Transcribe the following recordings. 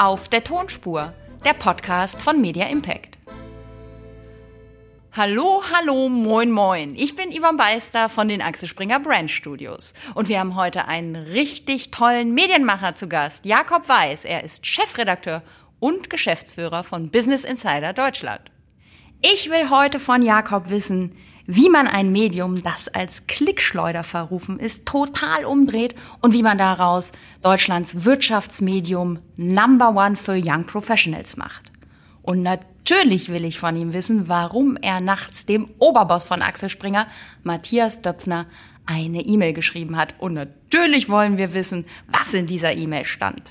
Auf der Tonspur, der Podcast von Media Impact. Hallo, hallo, moin, moin. Ich bin Yvonne Beister von den Axel Springer Brand Studios. Und wir haben heute einen richtig tollen Medienmacher zu Gast, Jakob Weiß. Er ist Chefredakteur und Geschäftsführer von Business Insider Deutschland. Ich will heute von Jakob wissen, wie man ein Medium, das als Klickschleuder verrufen ist, total umdreht und wie man daraus Deutschlands Wirtschaftsmedium Number One für Young Professionals macht. Und natürlich will ich von ihm wissen, warum er nachts dem Oberboss von Axel Springer, Matthias Döpfner, eine E-Mail geschrieben hat. Und natürlich wollen wir wissen, was in dieser E-Mail stand.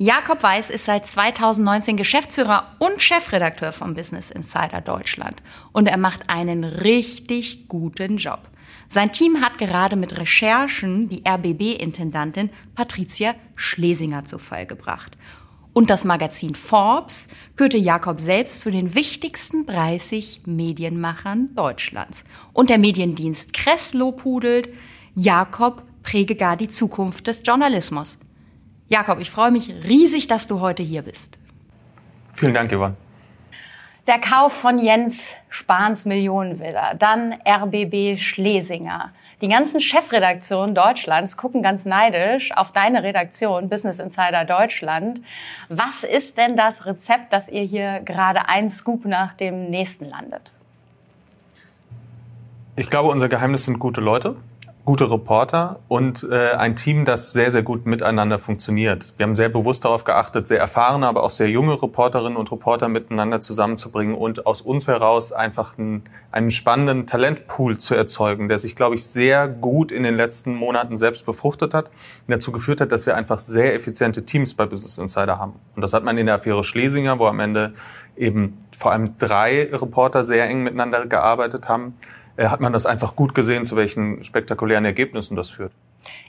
Jakob Weiß ist seit 2019 Geschäftsführer und Chefredakteur von Business Insider Deutschland. Und er macht einen richtig guten Job. Sein Team hat gerade mit Recherchen die RBB-Intendantin Patricia Schlesinger zu Fall gebracht. Und das Magazin Forbes kürte Jakob selbst zu den wichtigsten 30 Medienmachern Deutschlands. Und der Mediendienst Kresslo pudelt, Jakob präge gar die Zukunft des Journalismus. Jakob, ich freue mich riesig, dass du heute hier bist. Vielen Dank, Yvonne. Der Kauf von Jens Spahns Millionenvilla, dann RBB Schlesinger. Die ganzen Chefredaktionen Deutschlands gucken ganz neidisch auf deine Redaktion Business Insider Deutschland. Was ist denn das Rezept, dass ihr hier gerade ein Scoop nach dem nächsten landet? Ich glaube, unser Geheimnis sind gute Leute gute Reporter und äh, ein Team, das sehr, sehr gut miteinander funktioniert. Wir haben sehr bewusst darauf geachtet, sehr erfahrene, aber auch sehr junge Reporterinnen und Reporter miteinander zusammenzubringen und aus uns heraus einfach einen, einen spannenden Talentpool zu erzeugen, der sich, glaube ich, sehr gut in den letzten Monaten selbst befruchtet hat und dazu geführt hat, dass wir einfach sehr effiziente Teams bei Business Insider haben. Und das hat man in der Affäre Schlesinger, wo am Ende eben vor allem drei Reporter sehr eng miteinander gearbeitet haben hat man das einfach gut gesehen, zu welchen spektakulären Ergebnissen das führt.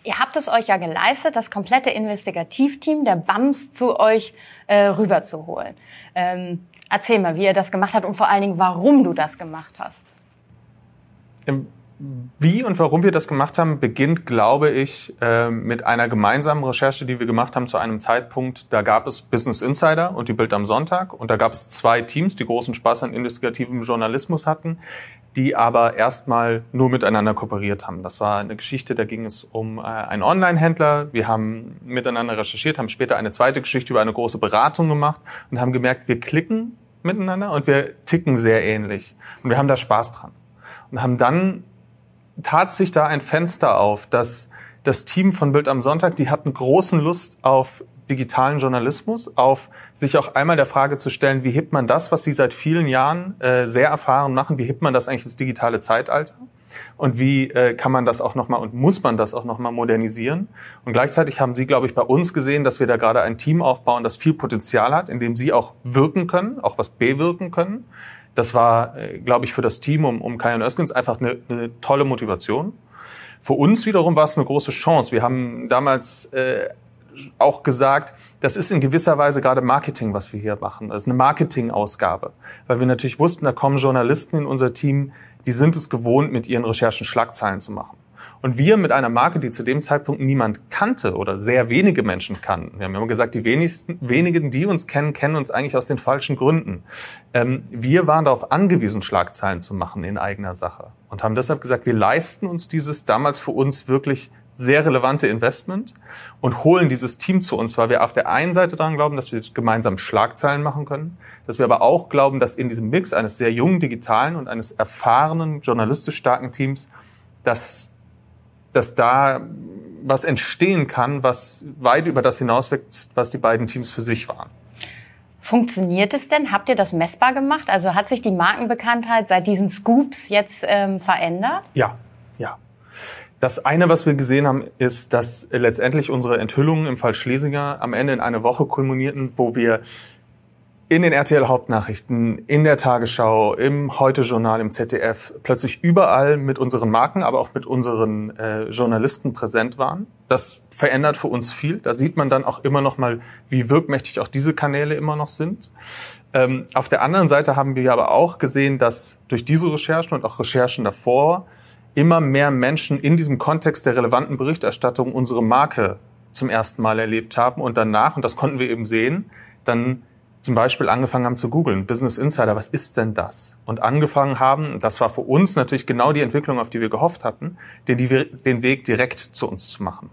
Ihr habt es euch ja geleistet, das komplette Investigativteam der BAMS zu euch äh, rüberzuholen. Ähm, erzähl mal, wie ihr das gemacht habt und vor allen Dingen, warum du das gemacht hast. Im wie und warum wir das gemacht haben, beginnt, glaube ich, ähm, mit einer gemeinsamen Recherche, die wir gemacht haben zu einem Zeitpunkt. Da gab es Business Insider und die Bild am Sonntag. Und da gab es zwei Teams, die großen Spaß an investigativem Journalismus hatten, die aber erstmal nur miteinander kooperiert haben. Das war eine Geschichte, da ging es um äh, einen Online-Händler. Wir haben miteinander recherchiert, haben später eine zweite Geschichte über eine große Beratung gemacht und haben gemerkt, wir klicken miteinander und wir ticken sehr ähnlich. Und wir haben da Spaß dran. Und haben dann tat sich da ein Fenster auf, dass das Team von Bild am Sonntag, die hatten großen Lust auf digitalen Journalismus, auf sich auch einmal der Frage zu stellen, wie hebt man das, was sie seit vielen Jahren äh, sehr erfahren machen, wie hebt man das eigentlich ins digitale Zeitalter? Und wie äh, kann man das auch nochmal und muss man das auch nochmal modernisieren? Und gleichzeitig haben Sie, glaube ich, bei uns gesehen, dass wir da gerade ein Team aufbauen, das viel Potenzial hat, in dem Sie auch wirken können, auch was bewirken können. Das war, äh, glaube ich, für das Team um, um Kai und Öskens einfach eine, eine tolle Motivation. Für uns wiederum war es eine große Chance. Wir haben damals äh, auch gesagt, das ist in gewisser Weise gerade Marketing, was wir hier machen. Das ist eine Marketingausgabe, weil wir natürlich wussten, da kommen Journalisten in unser Team, die sind es gewohnt, mit ihren Recherchen Schlagzeilen zu machen. Und wir mit einer Marke, die zu dem Zeitpunkt niemand kannte oder sehr wenige Menschen kannten. Wir haben immer gesagt, die wenigsten, wenigen, die uns kennen, kennen uns eigentlich aus den falschen Gründen. Ähm, wir waren darauf angewiesen, Schlagzeilen zu machen in eigener Sache und haben deshalb gesagt, wir leisten uns dieses damals für uns wirklich sehr relevante Investment und holen dieses Team zu uns, weil wir auf der einen Seite daran glauben, dass wir gemeinsam Schlagzeilen machen können, dass wir aber auch glauben, dass in diesem Mix eines sehr jungen digitalen und eines erfahrenen, journalistisch starken Teams, dass dass da was entstehen kann, was weit über das hinauswächst, was die beiden Teams für sich waren. Funktioniert es denn? Habt ihr das messbar gemacht? Also hat sich die Markenbekanntheit seit diesen Scoops jetzt ähm, verändert? Ja, ja. Das eine, was wir gesehen haben, ist, dass letztendlich unsere Enthüllungen im Fall Schlesinger am Ende in eine Woche kulminierten, wo wir in den RTL Hauptnachrichten, in der Tagesschau, im Heute-Journal, im ZDF, plötzlich überall mit unseren Marken, aber auch mit unseren äh, Journalisten präsent waren. Das verändert für uns viel. Da sieht man dann auch immer noch mal, wie wirkmächtig auch diese Kanäle immer noch sind. Ähm, auf der anderen Seite haben wir aber auch gesehen, dass durch diese Recherchen und auch Recherchen davor immer mehr Menschen in diesem Kontext der relevanten Berichterstattung unsere Marke zum ersten Mal erlebt haben und danach, und das konnten wir eben sehen, dann zum Beispiel angefangen haben zu googeln, Business Insider, was ist denn das? Und angefangen haben, das war für uns natürlich genau die Entwicklung, auf die wir gehofft hatten, den, den Weg direkt zu uns zu machen.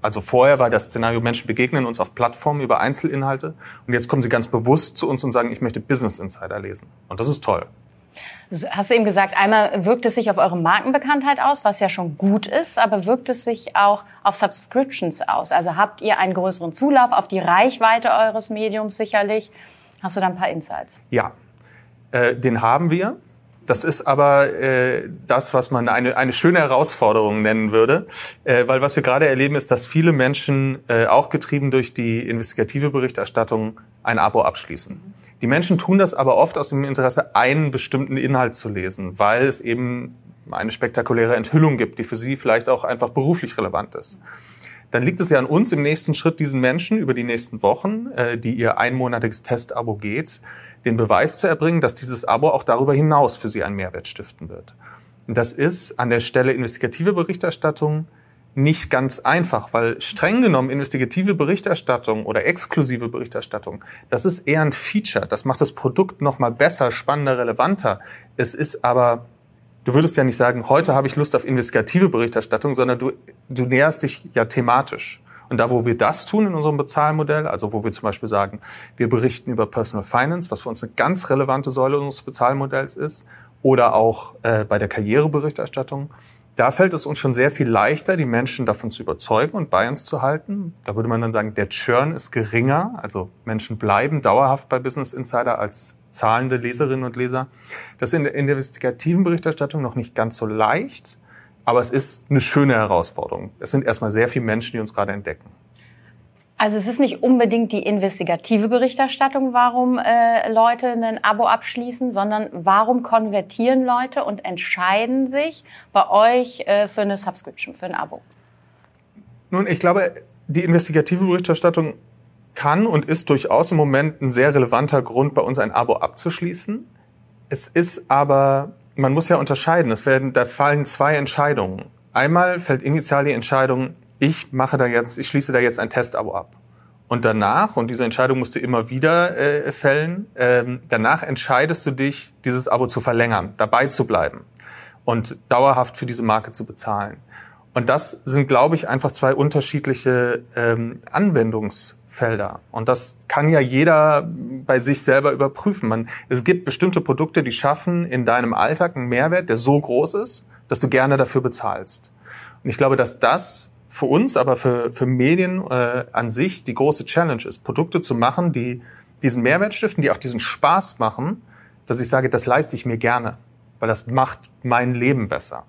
Also vorher war das Szenario, Menschen begegnen uns auf Plattformen über Einzelinhalte und jetzt kommen sie ganz bewusst zu uns und sagen, ich möchte Business Insider lesen. Und das ist toll. Du hast eben gesagt, einmal wirkt es sich auf eure Markenbekanntheit aus, was ja schon gut ist, aber wirkt es sich auch auf Subscriptions aus? Also habt ihr einen größeren Zulauf auf die Reichweite eures Mediums sicherlich? Hast du da ein paar Insights? Ja, äh, den haben wir. Das ist aber äh, das, was man eine, eine schöne Herausforderung nennen würde, äh, weil was wir gerade erleben, ist, dass viele Menschen, äh, auch getrieben durch die investigative Berichterstattung, ein Abo abschließen. Die Menschen tun das aber oft aus dem Interesse, einen bestimmten Inhalt zu lesen, weil es eben eine spektakuläre Enthüllung gibt, die für sie vielleicht auch einfach beruflich relevant ist. Dann liegt es ja an uns im nächsten Schritt, diesen Menschen über die nächsten Wochen, äh, die ihr einmonatiges Testabo geht, den Beweis zu erbringen, dass dieses Abo auch darüber hinaus für sie einen Mehrwert stiften wird. Und das ist an der Stelle investigative Berichterstattung nicht ganz einfach, weil streng genommen investigative Berichterstattung oder exklusive Berichterstattung, das ist eher ein Feature. Das macht das Produkt nochmal besser, spannender, relevanter. Es ist aber, du würdest ja nicht sagen, heute habe ich Lust auf investigative Berichterstattung, sondern du, du näherst dich ja thematisch. Und da, wo wir das tun in unserem Bezahlmodell, also wo wir zum Beispiel sagen, wir berichten über Personal Finance, was für uns eine ganz relevante Säule unseres Bezahlmodells ist, oder auch äh, bei der Karriereberichterstattung, da fällt es uns schon sehr viel leichter, die Menschen davon zu überzeugen und bei uns zu halten. Da würde man dann sagen, der Churn ist geringer, also Menschen bleiben dauerhaft bei Business Insider als zahlende Leserinnen und Leser. Das ist in der investigativen Berichterstattung noch nicht ganz so leicht, aber es ist eine schöne Herausforderung. Es sind erstmal sehr viele Menschen, die uns gerade entdecken. Also es ist nicht unbedingt die investigative Berichterstattung, warum äh, Leute ein Abo abschließen, sondern warum konvertieren Leute und entscheiden sich bei euch äh, für eine Subscription, für ein Abo? Nun, ich glaube, die investigative Berichterstattung kann und ist durchaus im Moment ein sehr relevanter Grund, bei uns ein Abo abzuschließen. Es ist aber, man muss ja unterscheiden, es werden, da fallen zwei Entscheidungen. Einmal fällt initial die Entscheidung, ich mache da jetzt, ich schließe da jetzt ein Testabo ab. Und danach, und diese Entscheidung musst du immer wieder äh, fällen, ähm, danach entscheidest du dich, dieses Abo zu verlängern, dabei zu bleiben und dauerhaft für diese Marke zu bezahlen. Und das sind, glaube ich, einfach zwei unterschiedliche ähm, Anwendungsfelder. Und das kann ja jeder bei sich selber überprüfen. Man, es gibt bestimmte Produkte, die schaffen in deinem Alltag einen Mehrwert, der so groß ist, dass du gerne dafür bezahlst. Und ich glaube, dass das für uns, aber für, für Medien äh, an sich die große Challenge ist, Produkte zu machen, die diesen Mehrwert stiften, die auch diesen Spaß machen, dass ich sage, das leiste ich mir gerne, weil das macht mein Leben besser.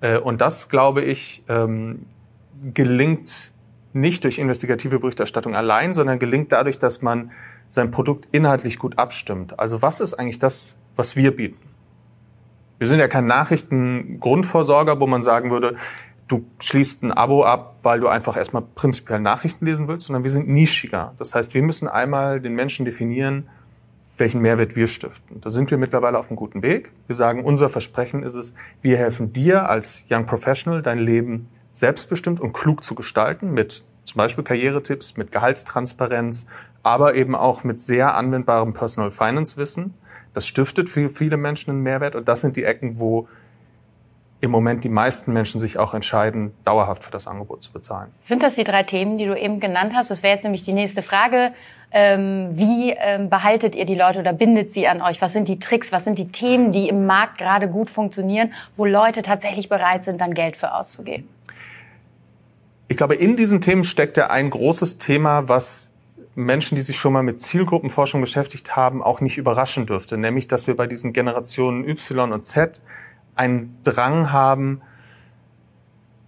Äh, und das, glaube ich, ähm, gelingt nicht durch investigative Berichterstattung allein, sondern gelingt dadurch, dass man sein Produkt inhaltlich gut abstimmt. Also was ist eigentlich das, was wir bieten? Wir sind ja kein Nachrichtengrundversorger, wo man sagen würde, du schließt ein Abo ab, weil du einfach erstmal prinzipiell Nachrichten lesen willst, sondern wir sind nischiger. Das heißt, wir müssen einmal den Menschen definieren, welchen Mehrwert wir stiften. Da sind wir mittlerweile auf einem guten Weg. Wir sagen, unser Versprechen ist es, wir helfen dir als Young Professional, dein Leben selbstbestimmt und klug zu gestalten mit zum Beispiel Karrieretipps, mit Gehaltstransparenz, aber eben auch mit sehr anwendbarem Personal Finance Wissen. Das stiftet für viele Menschen einen Mehrwert und das sind die Ecken, wo im Moment die meisten Menschen sich auch entscheiden, dauerhaft für das Angebot zu bezahlen. Sind das die drei Themen, die du eben genannt hast? Das wäre jetzt nämlich die nächste Frage. Ähm, wie ähm, behaltet ihr die Leute oder bindet sie an euch? Was sind die Tricks? Was sind die Themen, die im Markt gerade gut funktionieren, wo Leute tatsächlich bereit sind, dann Geld für auszugeben? Ich glaube, in diesen Themen steckt ja ein großes Thema, was Menschen, die sich schon mal mit Zielgruppenforschung beschäftigt haben, auch nicht überraschen dürfte, nämlich dass wir bei diesen Generationen Y und Z einen Drang haben,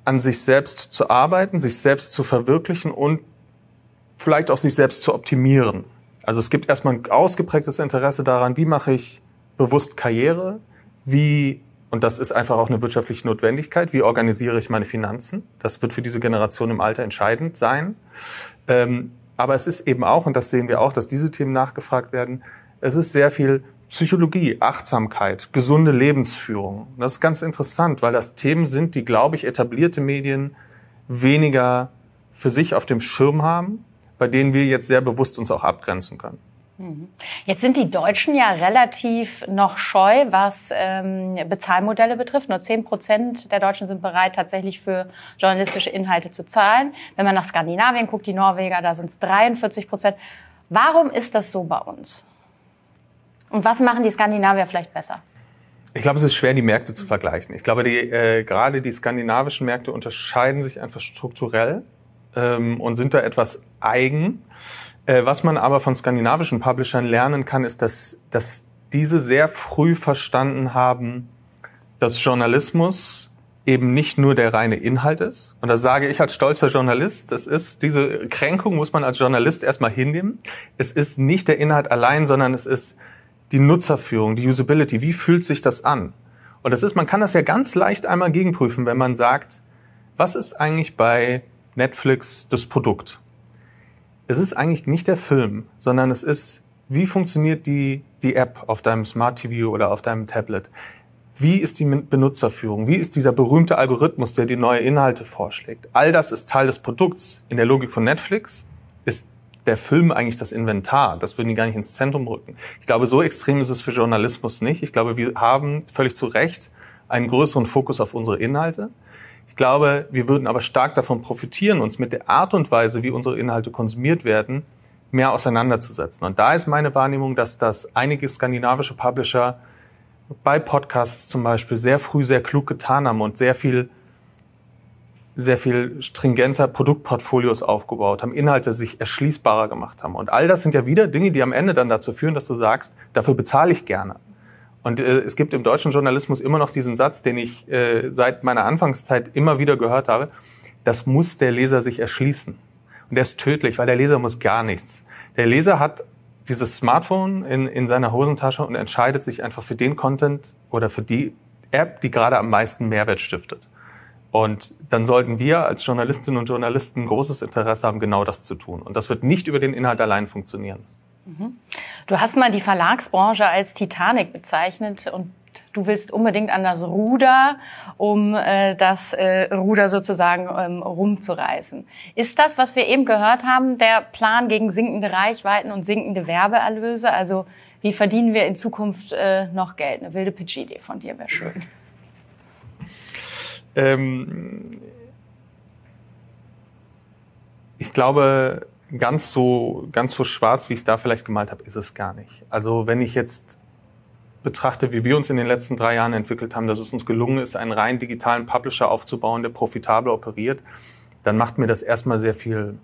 an sich selbst zu arbeiten, sich selbst zu verwirklichen und vielleicht auch sich selbst zu optimieren. Also es gibt erstmal ein ausgeprägtes Interesse daran, wie mache ich bewusst Karriere, wie, und das ist einfach auch eine wirtschaftliche Notwendigkeit, wie organisiere ich meine Finanzen. Das wird für diese Generation im Alter entscheidend sein. Ähm, aber es ist eben auch, und das sehen wir auch, dass diese Themen nachgefragt werden, es ist sehr viel Psychologie, Achtsamkeit, gesunde Lebensführung. Das ist ganz interessant, weil das Themen sind, die, glaube ich, etablierte Medien weniger für sich auf dem Schirm haben, bei denen wir jetzt sehr bewusst uns auch abgrenzen können. Mhm. Jetzt sind die Deutschen ja relativ noch scheu, was ähm, Bezahlmodelle betrifft. Nur 10 Prozent der Deutschen sind bereit, tatsächlich für journalistische Inhalte zu zahlen. Wenn man nach Skandinavien guckt, die Norweger, da sind es 43 Prozent. Warum ist das so bei uns? Und was machen die Skandinavier vielleicht besser? Ich glaube, es ist schwer, die Märkte zu vergleichen. Ich glaube, die, äh, gerade die skandinavischen Märkte unterscheiden sich einfach strukturell ähm, und sind da etwas eigen. Äh, was man aber von skandinavischen Publishern lernen kann, ist, dass, dass diese sehr früh verstanden haben, dass Journalismus eben nicht nur der reine Inhalt ist. Und das sage ich als stolzer Journalist. Das ist, diese Kränkung muss man als Journalist erstmal hinnehmen. Es ist nicht der Inhalt allein, sondern es ist die Nutzerführung, die Usability. Wie fühlt sich das an? Und das ist, man kann das ja ganz leicht einmal gegenprüfen, wenn man sagt, was ist eigentlich bei Netflix das Produkt? es ist eigentlich nicht der Film, sondern es ist, wie funktioniert die, die App auf deinem Smart TV oder auf deinem Tablet? Wie ist die Benutzerführung? Wie ist dieser berühmte Algorithmus, der die neue Inhalte vorschlägt? All das ist Teil des Produkts. In der Logik von Netflix ist der Film eigentlich das Inventar. Das würden die gar nicht ins Zentrum rücken. Ich glaube, so extrem ist es für Journalismus nicht. Ich glaube, wir haben völlig zu Recht einen größeren Fokus auf unsere Inhalte. Ich glaube, wir würden aber stark davon profitieren, uns mit der Art und Weise, wie unsere Inhalte konsumiert werden, mehr auseinanderzusetzen. Und da ist meine Wahrnehmung, dass das einige skandinavische Publisher bei Podcasts zum Beispiel sehr früh sehr klug getan haben und sehr viel sehr viel stringenter Produktportfolios aufgebaut haben, Inhalte sich erschließbarer gemacht haben. Und all das sind ja wieder Dinge, die am Ende dann dazu führen, dass du sagst, dafür bezahle ich gerne. Und äh, es gibt im deutschen Journalismus immer noch diesen Satz, den ich äh, seit meiner Anfangszeit immer wieder gehört habe. Das muss der Leser sich erschließen. Und der ist tödlich, weil der Leser muss gar nichts. Der Leser hat dieses Smartphone in, in seiner Hosentasche und entscheidet sich einfach für den Content oder für die App, die gerade am meisten Mehrwert stiftet. Und dann sollten wir als Journalistinnen und Journalisten großes Interesse haben, genau das zu tun. Und das wird nicht über den Inhalt allein funktionieren. Mhm. Du hast mal die Verlagsbranche als Titanic bezeichnet und du willst unbedingt an das Ruder, um äh, das äh, Ruder sozusagen ähm, rumzureißen. Ist das, was wir eben gehört haben, der Plan gegen sinkende Reichweiten und sinkende Werbeerlöse? Also wie verdienen wir in Zukunft äh, noch Geld? Eine wilde Pitch-Idee von dir wäre schön. Ähm, ich glaube, ganz so, ganz so schwarz, wie ich es da vielleicht gemalt habe, ist es gar nicht. Also wenn ich jetzt betrachte, wie wir uns in den letzten drei Jahren entwickelt haben, dass es uns gelungen ist, einen rein digitalen Publisher aufzubauen, der profitabel operiert, dann macht mir das erstmal sehr viel,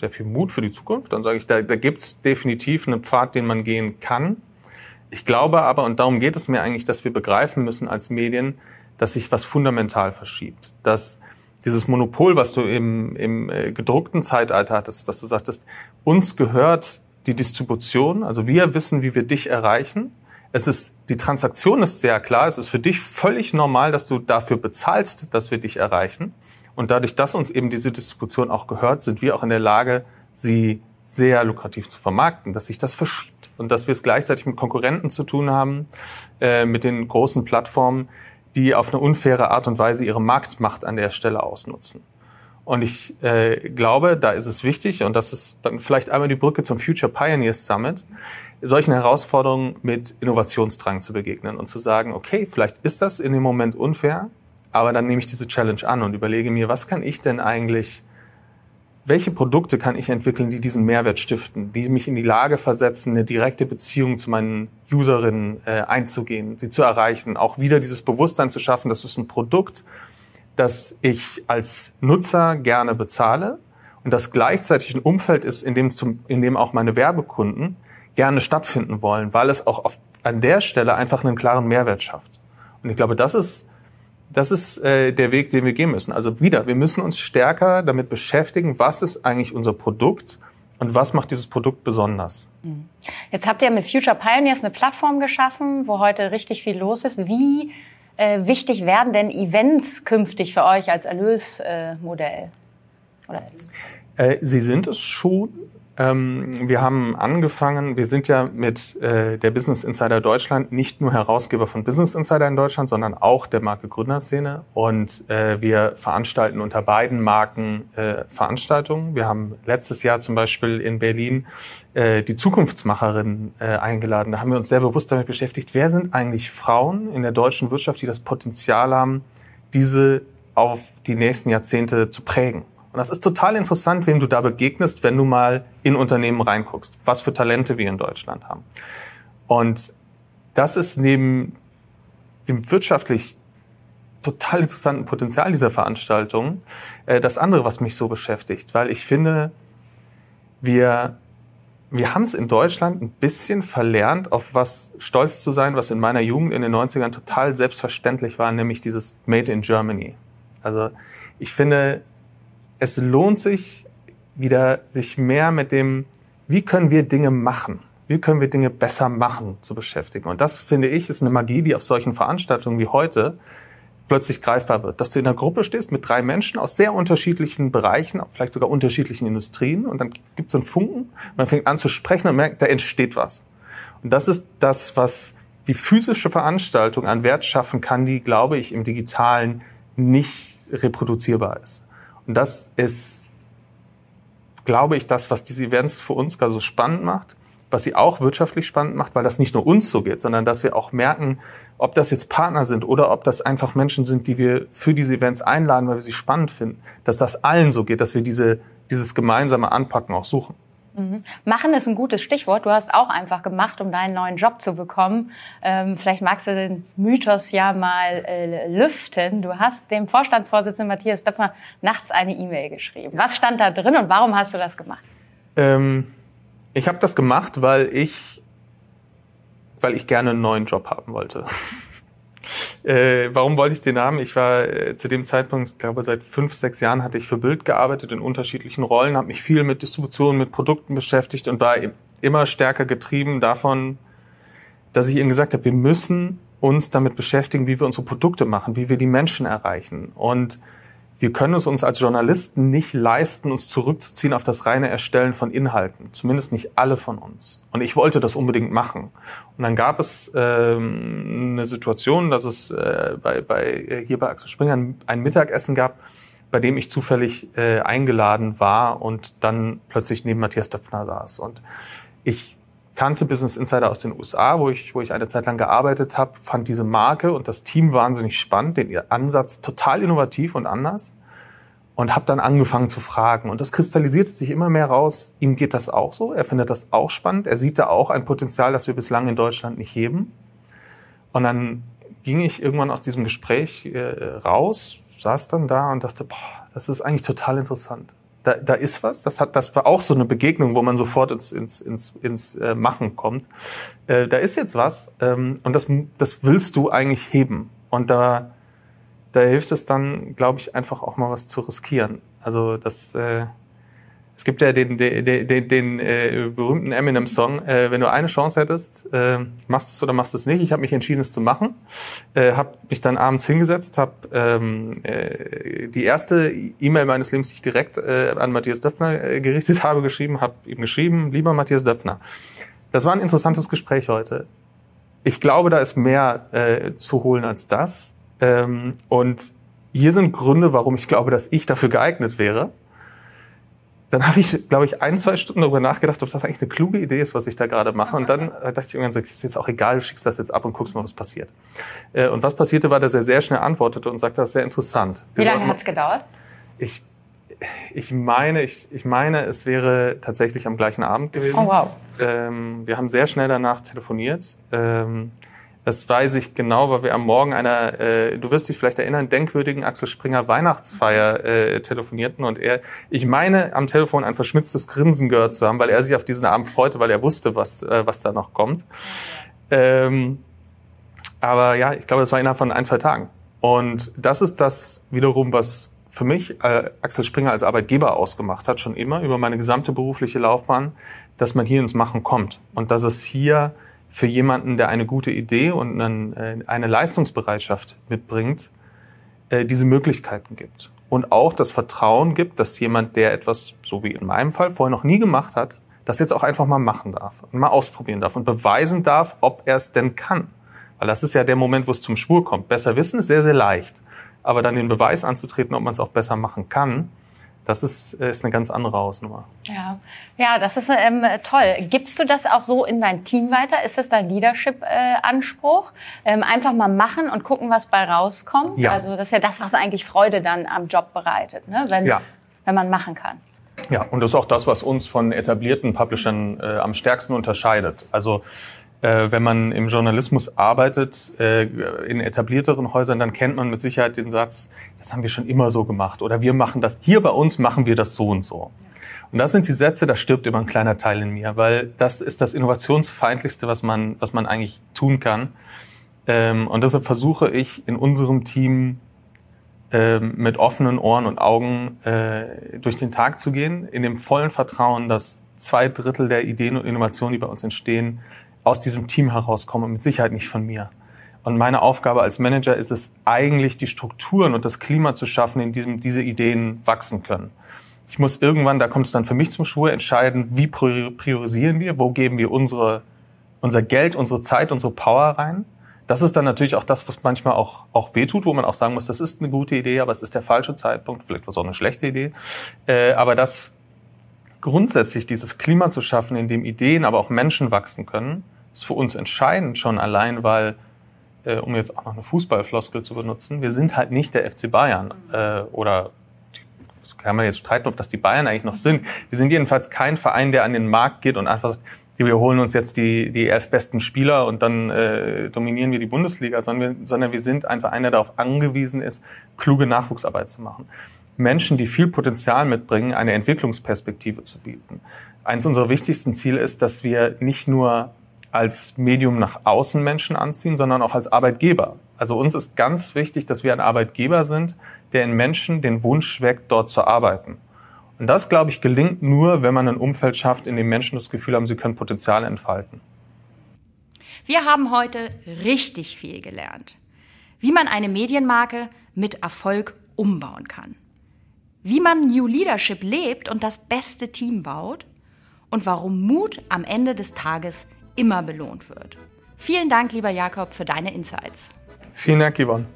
sehr viel Mut für die Zukunft. Dann sage ich, da, da gibt es definitiv einen Pfad, den man gehen kann. Ich glaube aber, und darum geht es mir eigentlich, dass wir begreifen müssen als Medien, dass sich was fundamental verschiebt. Dass dieses Monopol, was du im, im äh, gedruckten Zeitalter hattest, dass du sagtest, uns gehört die Distribution, also wir wissen, wie wir dich erreichen. Es ist, die Transaktion ist sehr klar. Es ist für dich völlig normal, dass du dafür bezahlst, dass wir dich erreichen. Und dadurch, dass uns eben diese Distribution auch gehört, sind wir auch in der Lage, sie sehr lukrativ zu vermarkten, dass sich das verschiebt und dass wir es gleichzeitig mit Konkurrenten zu tun haben, äh, mit den großen Plattformen, die auf eine unfaire Art und Weise ihre Marktmacht an der Stelle ausnutzen. Und ich äh, glaube, da ist es wichtig, und das ist dann vielleicht einmal die Brücke zum Future Pioneers Summit, solchen Herausforderungen mit Innovationsdrang zu begegnen und zu sagen, okay, vielleicht ist das in dem Moment unfair, aber dann nehme ich diese Challenge an und überlege mir, was kann ich denn eigentlich welche Produkte kann ich entwickeln, die diesen Mehrwert stiften, die mich in die Lage versetzen, eine direkte Beziehung zu meinen Userinnen äh, einzugehen, sie zu erreichen, auch wieder dieses Bewusstsein zu schaffen, das ist ein Produkt, das ich als Nutzer gerne bezahle und das gleichzeitig ein Umfeld ist, in dem, zum, in dem auch meine Werbekunden gerne stattfinden wollen, weil es auch auf, an der Stelle einfach einen klaren Mehrwert schafft. Und ich glaube, das ist das ist äh, der Weg, den wir gehen müssen. Also wieder, wir müssen uns stärker damit beschäftigen, was ist eigentlich unser Produkt und was macht dieses Produkt besonders. Jetzt habt ihr mit Future Pioneers eine Plattform geschaffen, wo heute richtig viel los ist. Wie äh, wichtig werden denn Events künftig für euch als Erlösmodell? Äh, äh, Sie sind es schon. Ähm, wir haben angefangen, wir sind ja mit äh, der Business Insider Deutschland nicht nur Herausgeber von Business Insider in Deutschland, sondern auch der Marke Gründerszene. Und äh, wir veranstalten unter beiden Marken äh, Veranstaltungen. Wir haben letztes Jahr zum Beispiel in Berlin äh, die Zukunftsmacherin äh, eingeladen. Da haben wir uns sehr bewusst damit beschäftigt, wer sind eigentlich Frauen in der deutschen Wirtschaft, die das Potenzial haben, diese auf die nächsten Jahrzehnte zu prägen. Und das ist total interessant, wem du da begegnest, wenn du mal in Unternehmen reinguckst, was für Talente wir in Deutschland haben. Und das ist neben dem wirtschaftlich total interessanten Potenzial dieser Veranstaltung äh, das andere, was mich so beschäftigt, weil ich finde, wir wir haben es in Deutschland ein bisschen verlernt, auf was stolz zu sein, was in meiner Jugend in den 90ern total selbstverständlich war, nämlich dieses Made in Germany. Also ich finde, es lohnt sich wieder, sich mehr mit dem, wie können wir Dinge machen? Wie können wir Dinge besser machen, zu beschäftigen? Und das, finde ich, ist eine Magie, die auf solchen Veranstaltungen wie heute plötzlich greifbar wird. Dass du in einer Gruppe stehst mit drei Menschen aus sehr unterschiedlichen Bereichen, vielleicht sogar unterschiedlichen Industrien und dann gibt es einen Funken, man fängt an zu sprechen und merkt, da entsteht was. Und das ist das, was die physische Veranstaltung an Wert schaffen kann, die, glaube ich, im digitalen nicht reproduzierbar ist. Und das ist, glaube ich, das, was diese Events für uns gerade so spannend macht, was sie auch wirtschaftlich spannend macht, weil das nicht nur uns so geht, sondern dass wir auch merken, ob das jetzt Partner sind oder ob das einfach Menschen sind, die wir für diese Events einladen, weil wir sie spannend finden, dass das allen so geht, dass wir diese, dieses gemeinsame Anpacken auch suchen. Mhm. Machen ist ein gutes Stichwort. Du hast auch einfach gemacht, um deinen neuen Job zu bekommen. Ähm, vielleicht magst du den Mythos ja mal äh, lüften. Du hast dem Vorstandsvorsitzenden Matthias Döpfner nachts eine E-Mail geschrieben. Was stand da drin und warum hast du das gemacht? Ähm, ich habe das gemacht, weil ich, weil ich gerne einen neuen Job haben wollte. Äh, warum wollte ich den haben? Ich war äh, zu dem Zeitpunkt, ich glaube seit fünf, sechs Jahren hatte ich für Bild gearbeitet in unterschiedlichen Rollen, habe mich viel mit Distribution, mit Produkten beschäftigt und war immer stärker getrieben davon, dass ich ihnen gesagt habe, wir müssen uns damit beschäftigen, wie wir unsere Produkte machen, wie wir die Menschen erreichen. Und wir können es uns als Journalisten nicht leisten, uns zurückzuziehen auf das reine Erstellen von Inhalten. Zumindest nicht alle von uns. Und ich wollte das unbedingt machen. Und dann gab es ähm, eine Situation, dass es äh, bei, bei, hier bei Axel Springer ein, ein Mittagessen gab, bei dem ich zufällig äh, eingeladen war und dann plötzlich neben Matthias Döpfner saß. Und ich kannte Business Insider aus den USA, wo ich, wo ich eine Zeit lang gearbeitet habe, fand diese Marke und das Team wahnsinnig spannend, den ihr Ansatz total innovativ und anders und habe dann angefangen zu fragen. Und das kristallisiert sich immer mehr raus, ihm geht das auch so, er findet das auch spannend, er sieht da auch ein Potenzial, das wir bislang in Deutschland nicht heben. Und dann ging ich irgendwann aus diesem Gespräch äh, raus, saß dann da und dachte, boah, das ist eigentlich total interessant da, da ist was. Das hat, das war auch so eine Begegnung, wo man sofort ins, ins, ins, ins äh, Machen kommt. Äh, da ist jetzt was ähm, und das, das willst du eigentlich heben. Und da, da hilft es dann, glaube ich, einfach auch mal was zu riskieren. Also das, äh, es gibt ja den, den, den, den äh, berühmten Eminem-Song, äh, wenn du eine Chance hättest, äh, machst du es oder machst du es nicht. Ich habe mich entschieden, es zu machen. Äh, habe mich dann abends hingesetzt, habe ähm, äh, die erste E-Mail meines Lebens, die ich direkt äh, an Matthias Döpfner äh, gerichtet habe, geschrieben, habe ihm geschrieben, lieber Matthias Döpfner. Das war ein interessantes Gespräch heute. Ich glaube, da ist mehr äh, zu holen als das. Ähm, und hier sind Gründe, warum ich glaube, dass ich dafür geeignet wäre dann habe ich, glaube ich, ein, zwei Stunden darüber nachgedacht, ob das eigentlich eine kluge Idee ist, was ich da gerade mache. Und dann äh, dachte ich irgendwann, ist jetzt auch egal, du schickst das jetzt ab und guckst mal, was passiert. Äh, und was passierte war, dass er sehr schnell antwortete und sagte, das ist sehr interessant. Wie lange hat es gedauert? Ich, ich meine, ich, ich meine, es wäre tatsächlich am gleichen Abend gewesen. Oh wow. Ähm, wir haben sehr schnell danach telefoniert. Ähm, das weiß ich genau, weil wir am Morgen einer, äh, du wirst dich vielleicht erinnern, denkwürdigen Axel Springer Weihnachtsfeier äh, telefonierten und er, ich meine, am Telefon ein verschmitztes Grinsen gehört zu haben, weil er sich auf diesen Abend freute, weil er wusste, was, äh, was da noch kommt. Ähm, aber ja, ich glaube, das war innerhalb von ein, zwei Tagen. Und das ist das wiederum, was für mich äh, Axel Springer als Arbeitgeber ausgemacht hat, schon immer über meine gesamte berufliche Laufbahn, dass man hier ins Machen kommt und dass es hier für jemanden, der eine gute Idee und äh, eine Leistungsbereitschaft mitbringt, äh, diese Möglichkeiten gibt. Und auch das Vertrauen gibt, dass jemand, der etwas, so wie in meinem Fall, vorher noch nie gemacht hat, das jetzt auch einfach mal machen darf und mal ausprobieren darf und beweisen darf, ob er es denn kann. Weil das ist ja der Moment, wo es zum Schwur kommt. Besser wissen ist sehr, sehr leicht. Aber dann den Beweis anzutreten, ob man es auch besser machen kann, das ist, äh, ist eine ganz andere Hausnummer. Ja, ja das ist ähm, toll. Gibst du das auch so in dein Team weiter? Ist das dein Leadership-Anspruch? Äh, ähm, einfach mal machen und gucken, was bei rauskommt? Ja. Also das ist ja das, was eigentlich Freude dann am Job bereitet, ne? wenn, ja. wenn man machen kann. Ja, und das ist auch das, was uns von etablierten Publishern äh, am stärksten unterscheidet. Also äh, wenn man im Journalismus arbeitet, äh, in etablierteren Häusern, dann kennt man mit Sicherheit den Satz, das haben wir schon immer so gemacht oder wir machen das, hier bei uns machen wir das so und so. Und das sind die Sätze, da stirbt immer ein kleiner Teil in mir, weil das ist das innovationsfeindlichste, was man, was man eigentlich tun kann. Ähm, und deshalb versuche ich in unserem Team ähm, mit offenen Ohren und Augen äh, durch den Tag zu gehen, in dem vollen Vertrauen, dass zwei Drittel der Ideen und Innovationen, die bei uns entstehen, aus diesem Team herauskommen mit Sicherheit nicht von mir. Und meine Aufgabe als Manager ist es eigentlich, die Strukturen und das Klima zu schaffen, in diesem diese Ideen wachsen können. Ich muss irgendwann, da kommt es dann für mich zum Schwur, entscheiden, wie priorisieren wir, wo geben wir unsere, unser Geld, unsere Zeit, unsere Power rein. Das ist dann natürlich auch das, was manchmal auch, auch wehtut, wo man auch sagen muss, das ist eine gute Idee, aber es ist der falsche Zeitpunkt, vielleicht war es auch eine schlechte Idee. Äh, aber das grundsätzlich dieses Klima zu schaffen, in dem Ideen, aber auch Menschen wachsen können, ist für uns entscheidend schon allein, weil, äh, um jetzt auch noch eine Fußballfloskel zu benutzen, wir sind halt nicht der FC Bayern äh, oder das kann man jetzt streiten, ob das die Bayern eigentlich noch sind. Wir sind jedenfalls kein Verein, der an den Markt geht und einfach sagt, wir holen uns jetzt die, die elf besten Spieler und dann äh, dominieren wir die Bundesliga, sondern wir, sondern wir sind ein Verein, der darauf angewiesen ist, kluge Nachwuchsarbeit zu machen. Menschen, die viel Potenzial mitbringen, eine Entwicklungsperspektive zu bieten. Eins unserer wichtigsten Ziele ist, dass wir nicht nur als Medium nach außen Menschen anziehen, sondern auch als Arbeitgeber. Also uns ist ganz wichtig, dass wir ein Arbeitgeber sind, der in Menschen den Wunsch weckt, dort zu arbeiten. Und das, glaube ich, gelingt nur, wenn man ein Umfeld schafft, in dem Menschen das Gefühl haben, sie können Potenzial entfalten. Wir haben heute richtig viel gelernt. Wie man eine Medienmarke mit Erfolg umbauen kann. Wie man New Leadership lebt und das beste Team baut. Und warum Mut am Ende des Tages immer belohnt wird. Vielen Dank, lieber Jakob, für deine Insights. Vielen Dank, Yvonne.